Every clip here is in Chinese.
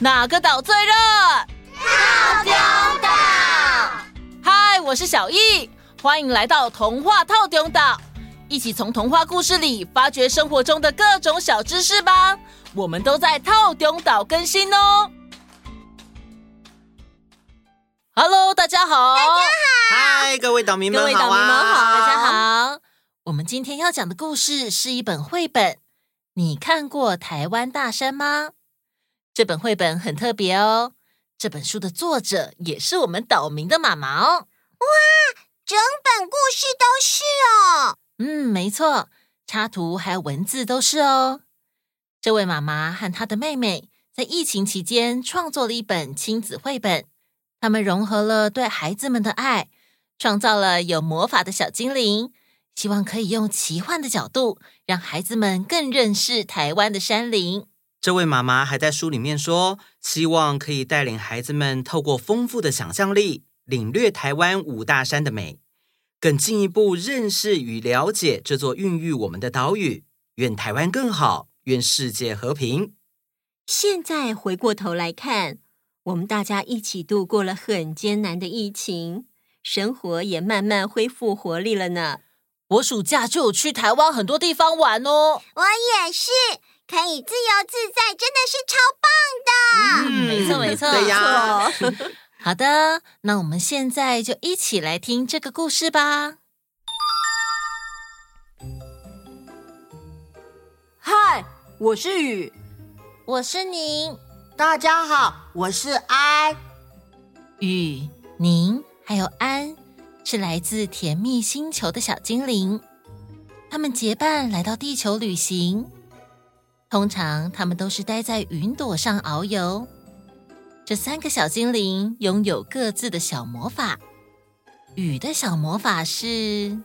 哪个岛最热？套丁岛。嗨，我是小易，欢迎来到童话套丁岛，一起从童话故事里发掘生活中的各种小知识吧。我们都在套丁岛更新哦。Hello，大家好。大家好。嗨，各位岛民们好。各位岛民们好，大家好。我们今天要讲的故事是一本绘本。你看过台湾大山吗？这本绘本很特别哦。这本书的作者也是我们岛民的妈妈哦。哇，整本故事都是哦。嗯，没错，插图还有文字都是哦。这位妈妈和她的妹妹在疫情期间创作了一本亲子绘本。他们融合了对孩子们的爱，创造了有魔法的小精灵。希望可以用奇幻的角度，让孩子们更认识台湾的山林。这位妈妈还在书里面说，希望可以带领孩子们透过丰富的想象力，领略台湾五大山的美，更进一步认识与了解这座孕育我们的岛屿。愿台湾更好，愿世界和平。现在回过头来看，我们大家一起度过了很艰难的疫情，生活也慢慢恢复活力了呢。我暑假就有去台湾很多地方玩哦。我也是，可以自由自在，真的是超棒的。嗯，没错没错，对呀。好的，那我们现在就一起来听这个故事吧。嗨，我是雨，我是宁，大家好，我是安。雨、宁还有安。是来自甜蜜星球的小精灵，他们结伴来到地球旅行。通常，他们都是待在云朵上遨游。这三个小精灵拥有各自的小魔法。雨的小魔法是，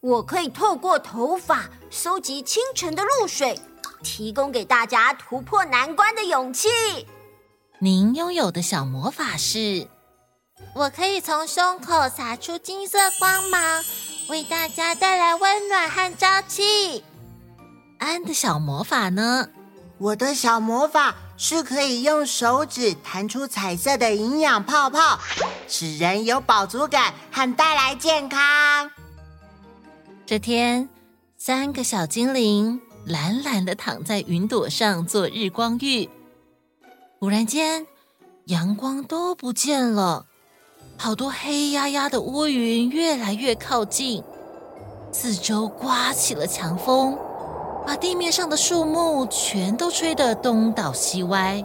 我可以透过头发收集清晨的露水，提供给大家突破难关的勇气。您拥有的小魔法是。我可以从胸口洒出金色光芒，为大家带来温暖和朝气。安的小魔法呢？我的小魔法是可以用手指弹出彩色的营养泡泡，使人有饱足感和带来健康。这天，三个小精灵懒懒的躺在云朵上做日光浴。忽然间，阳光都不见了。好多黑压压的乌云越来越靠近，四周刮起了强风，把地面上的树木全都吹得东倒西歪。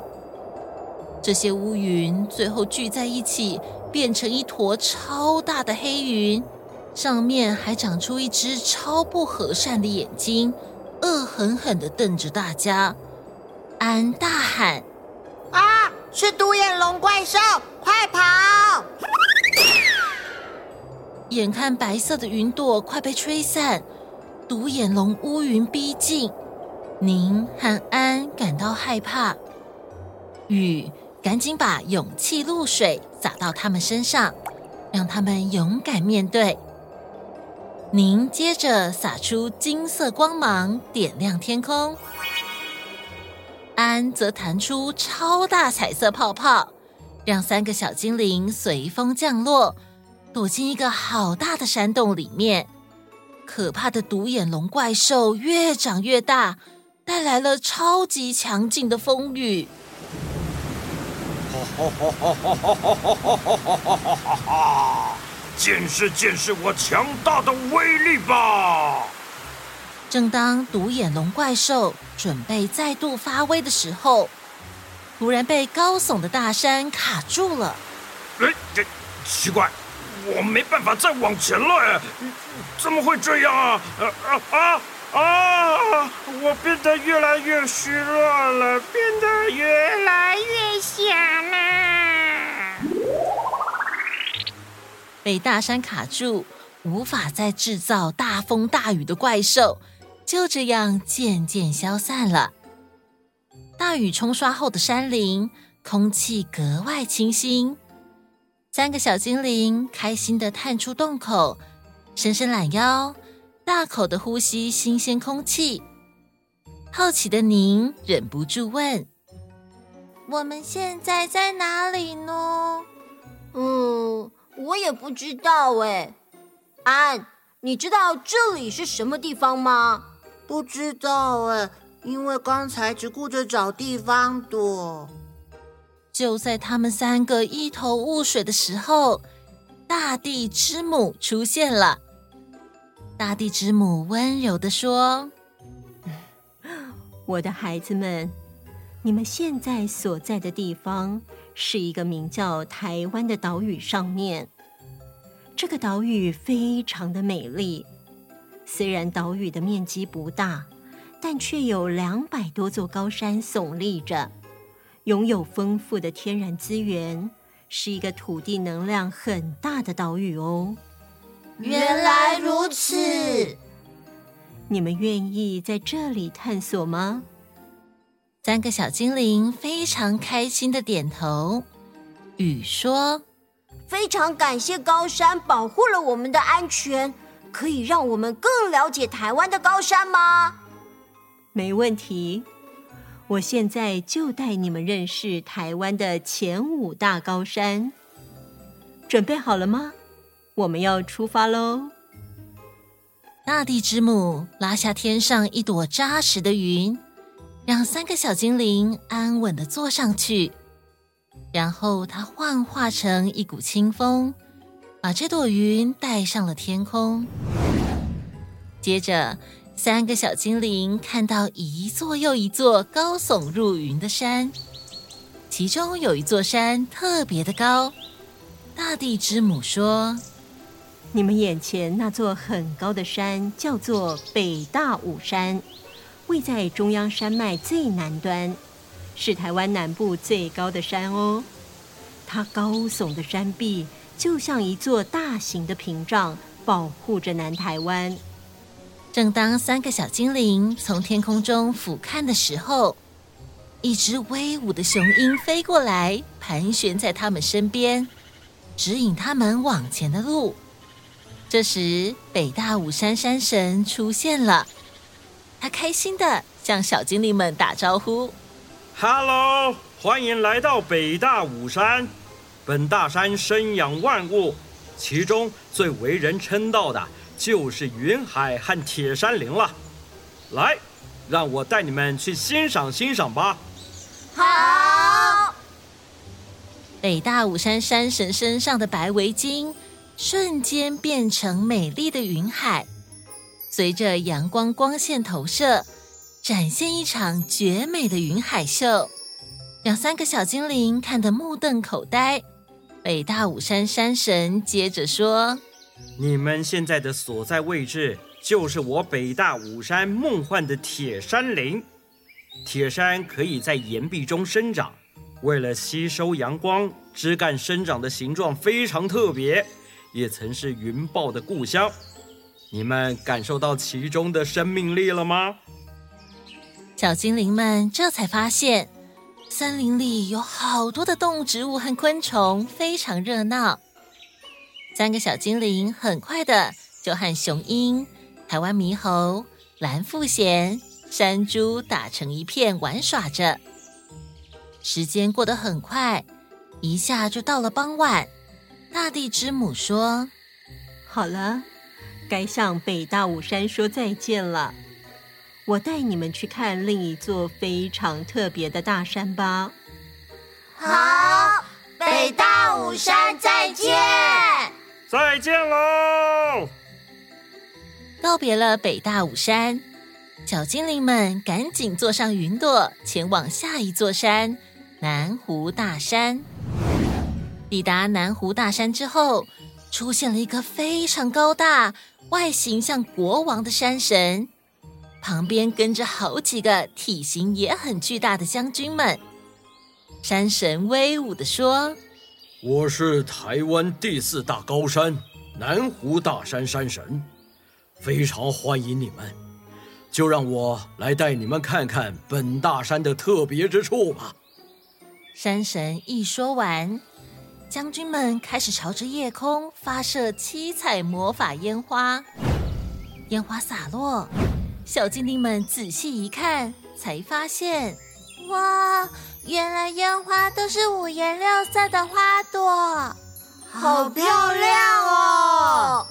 这些乌云最后聚在一起，变成一坨超大的黑云，上面还长出一只超不和善的眼睛，恶狠狠地瞪着大家。安大喊：“啊，是独眼龙怪兽，快跑！”眼看白色的云朵快被吹散，独眼龙乌云逼近，宁和安感到害怕。雨赶紧把勇气露水洒到他们身上，让他们勇敢面对。宁接着洒出金色光芒，点亮天空。安则弹出超大彩色泡泡，让三个小精灵随风降落。躲进一个好大的山洞里面，可怕的独眼龙怪兽越长越大，带来了超级强劲的风雨。哈！见识见识我强大的威力吧！正当独眼龙怪兽准备再度发威的时候，突然被高耸的大山卡住了。哎，奇怪，我没办法再往前了。怎么会这样啊？啊啊啊！我变得越来越虚弱了，变得越来越小了。被大山卡住，无法再制造大风大雨的怪兽，就这样渐渐消散了。大雨冲刷后的山林，空气格外清新。三个小精灵开心地探出洞口，伸伸懒腰，大口的呼吸新鲜空气。好奇的您忍不住问：“我们现在在哪里呢？嗯，我也不知道哎。安，你知道这里是什么地方吗？不知道哎，因为刚才只顾着找地方躲。就在他们三个一头雾水的时候，大地之母出现了。大地之母温柔地说：“我的孩子们。”你们现在所在的地方是一个名叫台湾的岛屿上面。这个岛屿非常的美丽，虽然岛屿的面积不大，但却有两百多座高山耸立着，拥有丰富的天然资源，是一个土地能量很大的岛屿哦。原来如此，你们愿意在这里探索吗？三个小精灵非常开心的点头。雨说：“非常感谢高山保护了我们的安全，可以让我们更了解台湾的高山吗？”没问题，我现在就带你们认识台湾的前五大高山。准备好了吗？我们要出发喽！大地之母拉下天上一朵扎实的云。让三个小精灵安稳地坐上去，然后它幻化成一股清风，把这朵云带上了天空。接着，三个小精灵看到一座又一座高耸入云的山，其中有一座山特别的高。大地之母说：“你们眼前那座很高的山叫做北大武山。”位在中央山脉最南端，是台湾南部最高的山哦。它高耸的山壁就像一座大型的屏障，保护着南台湾。正当三个小精灵从天空中俯瞰的时候，一只威武的雄鹰飞过来，盘旋在他们身边，指引他们往前的路。这时，北大武山山神出现了。他开心地向小精灵们打招呼：“Hello，欢迎来到北大武山。本大山生养万物，其中最为人称道的就是云海和铁山灵了。来，让我带你们去欣赏欣赏吧。”好。北大武山山神身上的白围巾瞬间变成美丽的云海。随着阳光光线投射，展现一场绝美的云海秀，让三个小精灵看得目瞪口呆。北大武山山神接着说：“你们现在的所在位置，就是我北大武山梦幻的铁山林。铁山可以在岩壁中生长，为了吸收阳光，枝干生长的形状非常特别，也曾是云豹的故乡。”你们感受到其中的生命力了吗？小精灵们这才发现，森林里有好多的动物植物和昆虫，非常热闹。三个小精灵很快的就和雄鹰、台湾猕猴、蓝腹鷴、山猪打成一片，玩耍着。时间过得很快，一下就到了傍晚。大地之母说：“好了。”该向北大武山说再见了，我带你们去看另一座非常特别的大山吧。好，北大武山再见！再见喽！告别了北大武山，小精灵们赶紧坐上云朵，前往下一座山——南湖大山。抵达南湖大山之后，出现了一个非常高大。外形像国王的山神，旁边跟着好几个体型也很巨大的将军们。山神威武地说：“我是台湾第四大高山南湖大山山神，非常欢迎你们。就让我来带你们看看本大山的特别之处吧。”山神一说完。将军们开始朝着夜空发射七彩魔法烟花，烟花洒落，小精灵们仔细一看，才发现，哇，原来烟花都是五颜六色的花朵，好漂亮哦！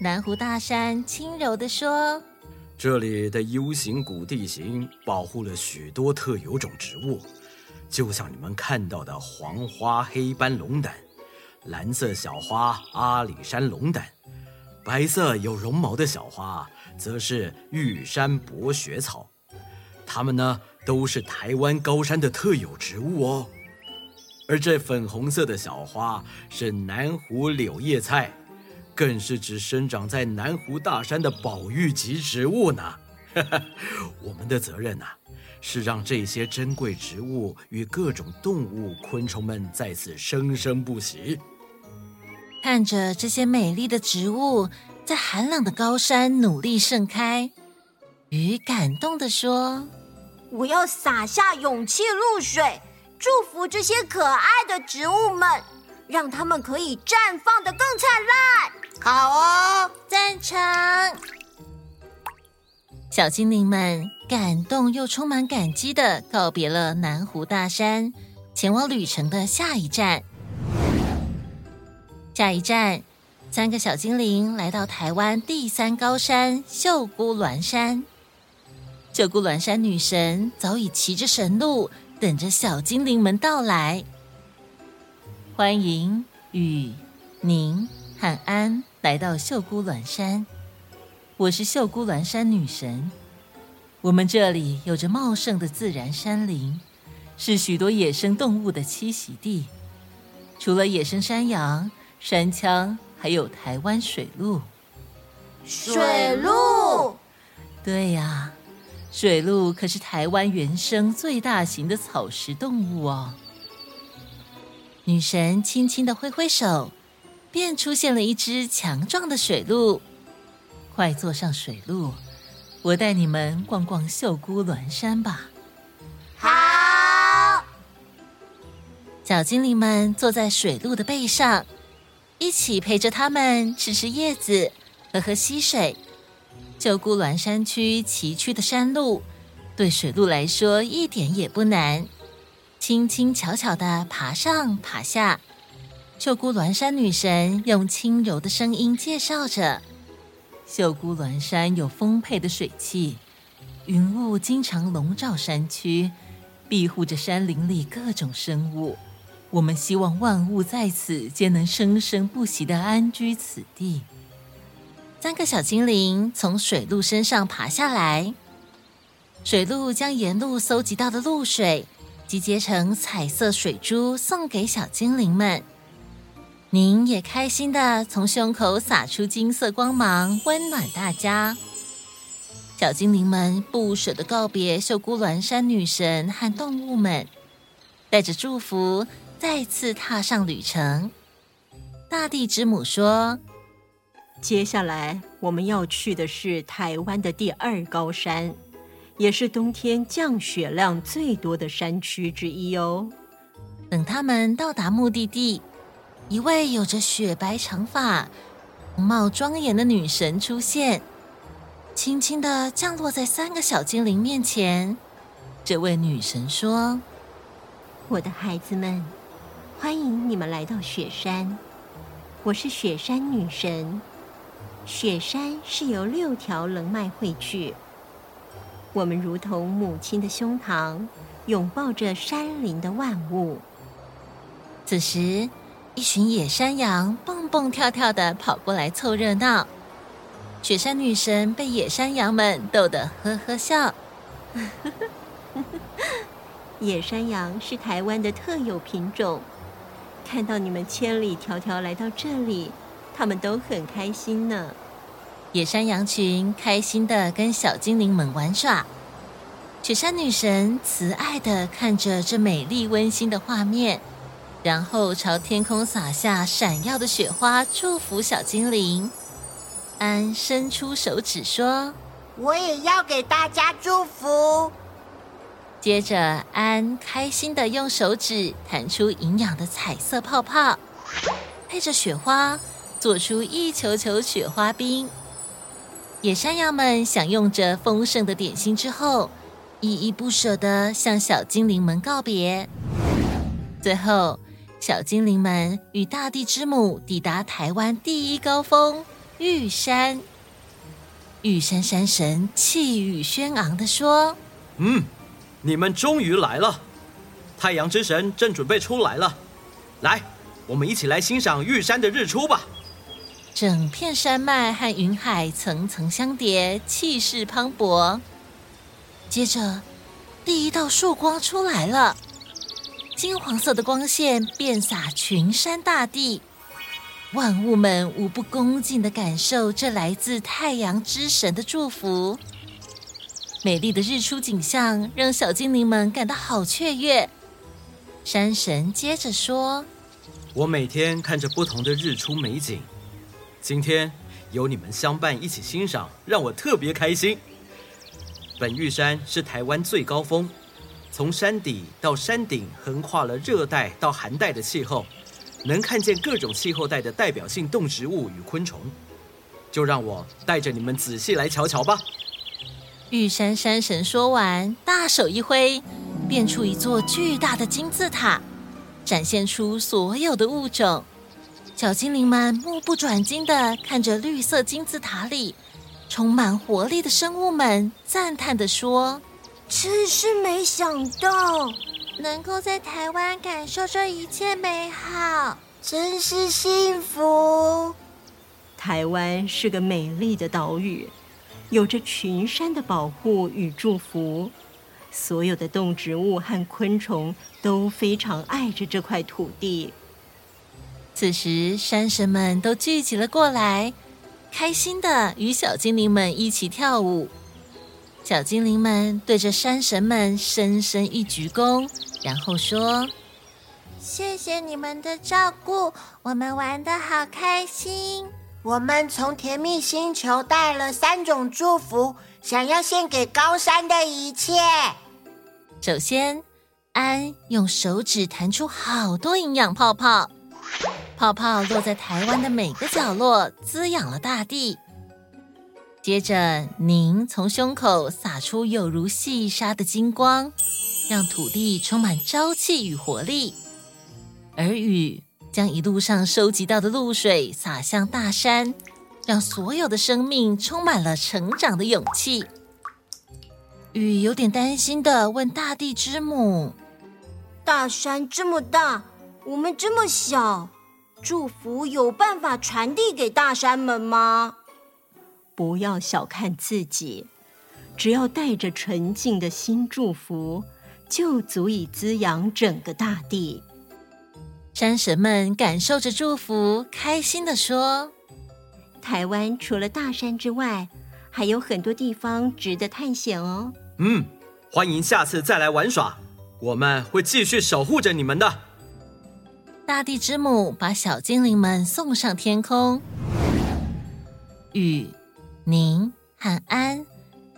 南湖大山轻柔地说：“这里的 U 型谷地形保护了许多特有种植物，就像你们看到的黄花黑斑龙胆、蓝色小花阿里山龙胆，白色有绒毛的小花则是玉山薄雪草。它们呢，都是台湾高山的特有植物哦。而这粉红色的小花是南湖柳叶菜。”更是指生长在南湖大山的保育级植物呢。我们的责任呐、是让这些珍贵植物与各种动物、昆虫们在此生生不息。看着这些美丽的植物在寒冷的高山努力盛开，鱼感动地说：“我要洒下勇气露水，祝福这些可爱的植物们，让它们可以绽放的更灿烂。”好哦，赞成！小精灵们感动又充满感激的告别了南湖大山，前往旅程的下一站。下一站，三个小精灵来到台湾第三高山秀姑峦山。秀姑峦山女神早已骑着神鹿，等着小精灵们到来。欢迎雨宁和安。来到秀姑峦山，我是秀姑峦山女神。我们这里有着茂盛的自然山林，是许多野生动物的栖息地。除了野生山羊、山羌，还有台湾水鹿。水鹿？对呀，水鹿可是台湾原生最大型的草食动物哦。女神轻轻的挥挥手。便出现了一只强壮的水鹿，快坐上水鹿，我带你们逛逛秀姑峦山吧。好，小精灵们坐在水鹿的背上，一起陪着他们吃吃叶子，喝喝溪水。秀姑峦山区崎岖的山路，对水鹿来说一点也不难，轻轻巧巧地爬上爬下。秀姑峦山女神用轻柔的声音介绍着：“秀姑峦山有丰沛的水汽，云雾经常笼罩山区，庇护着山林里各种生物。我们希望万物在此皆能生生不息地安居此地。”三个小精灵从水鹿身上爬下来，水鹿将沿路搜集到的露水集结成彩色水珠，送给小精灵们。您也开心的从胸口洒出金色光芒，温暖大家。小精灵们不舍得告别秀姑峦山女神和动物们，带着祝福再次踏上旅程。大地之母说：“接下来我们要去的是台湾的第二高山，也是冬天降雪量最多的山区之一哦。”等他们到达目的地。一位有着雪白长发、容貌庄严的女神出现，轻轻的降落在三个小精灵面前。这位女神说：“我的孩子们，欢迎你们来到雪山。我是雪山女神。雪山是由六条棱脉汇聚，我们如同母亲的胸膛，拥抱着山林的万物。”此时。一群野山羊蹦蹦跳跳的跑过来凑热闹，雪山女神被野山羊们逗得呵呵笑。野山羊是台湾的特有品种，看到你们千里迢迢来到这里，他们都很开心呢。野山羊群开心的跟小精灵们玩耍，雪山女神慈爱的看着这美丽温馨的画面。然后朝天空洒下闪耀的雪花，祝福小精灵。安伸出手指说：“我也要给大家祝福。”接着，安开心的用手指弹出营养的彩色泡泡，配着雪花，做出一球球雪花冰。野山羊们享用着丰盛的点心之后，依依不舍地向小精灵们告别。最后，小精灵们与大地之母抵达台湾第一高峰玉山。玉山山神气宇轩昂地说：“嗯，你们终于来了，太阳之神正准备出来了。来，我们一起来欣赏玉山的日出吧。”整片山脉和云海层层相叠，气势磅礴。接着，第一道曙光出来了，金黄色的光线遍洒群山大地。万物们无不恭敬的感受这来自太阳之神的祝福。美丽的日出景象让小精灵们感到好雀跃。山神接着说：“我每天看着不同的日出美景，今天有你们相伴一起欣赏，让我特别开心。本玉山是台湾最高峰，从山底到山顶，横跨了热带到寒带的气候。”能看见各种气候带的代表性动植物与昆虫，就让我带着你们仔细来瞧瞧吧。玉山山神说完，大手一挥，变出一座巨大的金字塔，展现出所有的物种。小精灵们目不转睛地看着绿色金字塔里充满活力的生物们，赞叹地说：“真是没想到。”能够在台湾感受这一切美好，真是幸福。台湾是个美丽的岛屿，有着群山的保护与祝福，所有的动植物和昆虫都非常爱着这块土地。此时，山神们都聚集了过来，开心的与小精灵们一起跳舞。小精灵们对着山神们深深一鞠躬。然后说：“谢谢你们的照顾，我们玩的好开心。我们从甜蜜星球带了三种祝福，想要献给高山的一切。首先，安用手指弹出好多营养泡泡，泡泡落在台湾的每个角落，滋养了大地。接着，您从胸口洒出有如细沙的金光。”让土地充满朝气与活力，而雨将一路上收集到的露水洒向大山，让所有的生命充满了成长的勇气。雨有点担心的问大地之母：“大山这么大，我们这么小，祝福有办法传递给大山们吗？”不要小看自己，只要带着纯净的心祝福。就足以滋养整个大地。山神们感受着祝福，开心地说：“台湾除了大山之外，还有很多地方值得探险哦。”嗯，欢迎下次再来玩耍，我们会继续守护着你们的。大地之母把小精灵们送上天空，雨、宁和安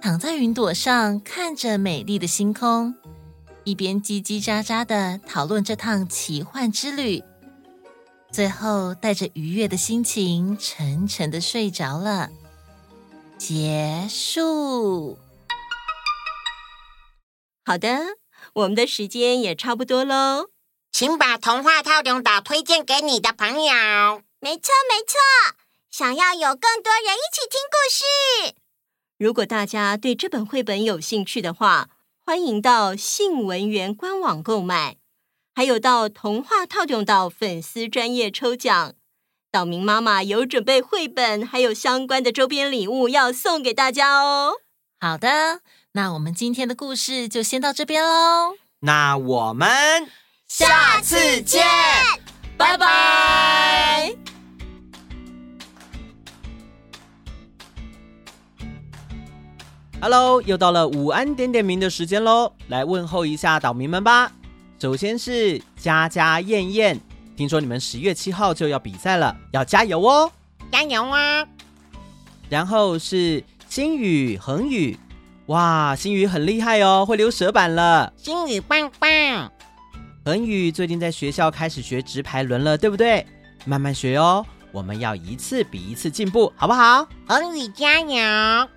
躺在云朵上，看着美丽的星空。一边叽叽喳喳地讨论这趟奇幻之旅，最后带着愉悦的心情沉沉地睡着了。结束。好的，我们的时间也差不多喽，请把童话套用岛推荐给你的朋友。没错，没错，想要有更多人一起听故事。如果大家对这本绘本有兴趣的话，欢迎到信文园官网购买，还有到童话套用岛粉丝专业抽奖。岛民妈妈有准备绘本，还有相关的周边礼物要送给大家哦。好的，那我们今天的故事就先到这边喽。那我们下次见，拜拜。Hello，又到了午安点点名的时间喽，来问候一下岛民们吧。首先是佳佳燕燕，听说你们十月七号就要比赛了，要加油哦！加油啊！然后是星宇恒宇，哇，星宇很厉害哦，会溜舌板了。星宇棒棒。恒宇最近在学校开始学直排轮了，对不对？慢慢学哦，我们要一次比一次进步，好不好？恒宇加油！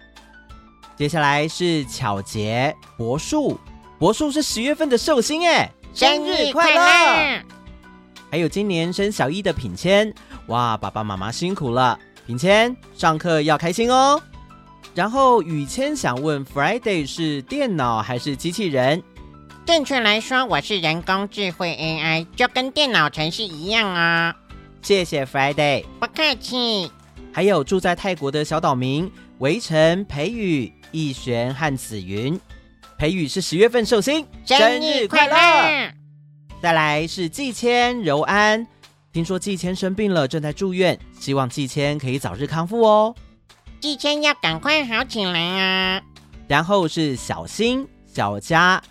接下来是巧杰、柏树，柏树是十月份的寿星哎，生日快乐！还有今年升小一的品谦，哇，爸爸妈妈辛苦了，品谦上课要开心哦。然后雨谦想问，Friday 是电脑还是机器人？正确来说，我是人工智慧 AI，就跟电脑程式一样啊、哦。谢谢 Friday，不客气。还有住在泰国的小岛民围城、培宇、逸璇和紫云，培宇是十月份寿星，生日快乐！再来是季谦、柔安，听说季谦生病了，正在住院，希望季谦可以早日康复哦。季谦要赶快好起来啊！然后是小新、小佳、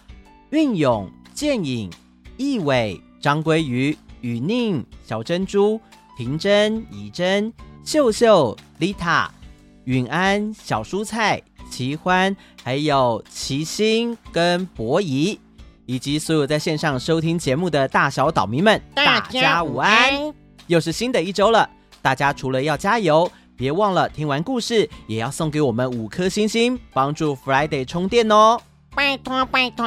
运勇、剑影、易伟、张鲑鱼、雨宁、小珍珠、婷珍、怡珍、秀秀、丽塔、允安、小蔬菜、齐欢，还有齐心跟博仪，以及所有在线上收听节目的大小岛民们，大家午安！又是新的一周了，大家除了要加油。别忘了听完故事也要送给我们五颗星星，帮助 Friday 充电哦！拜托拜托！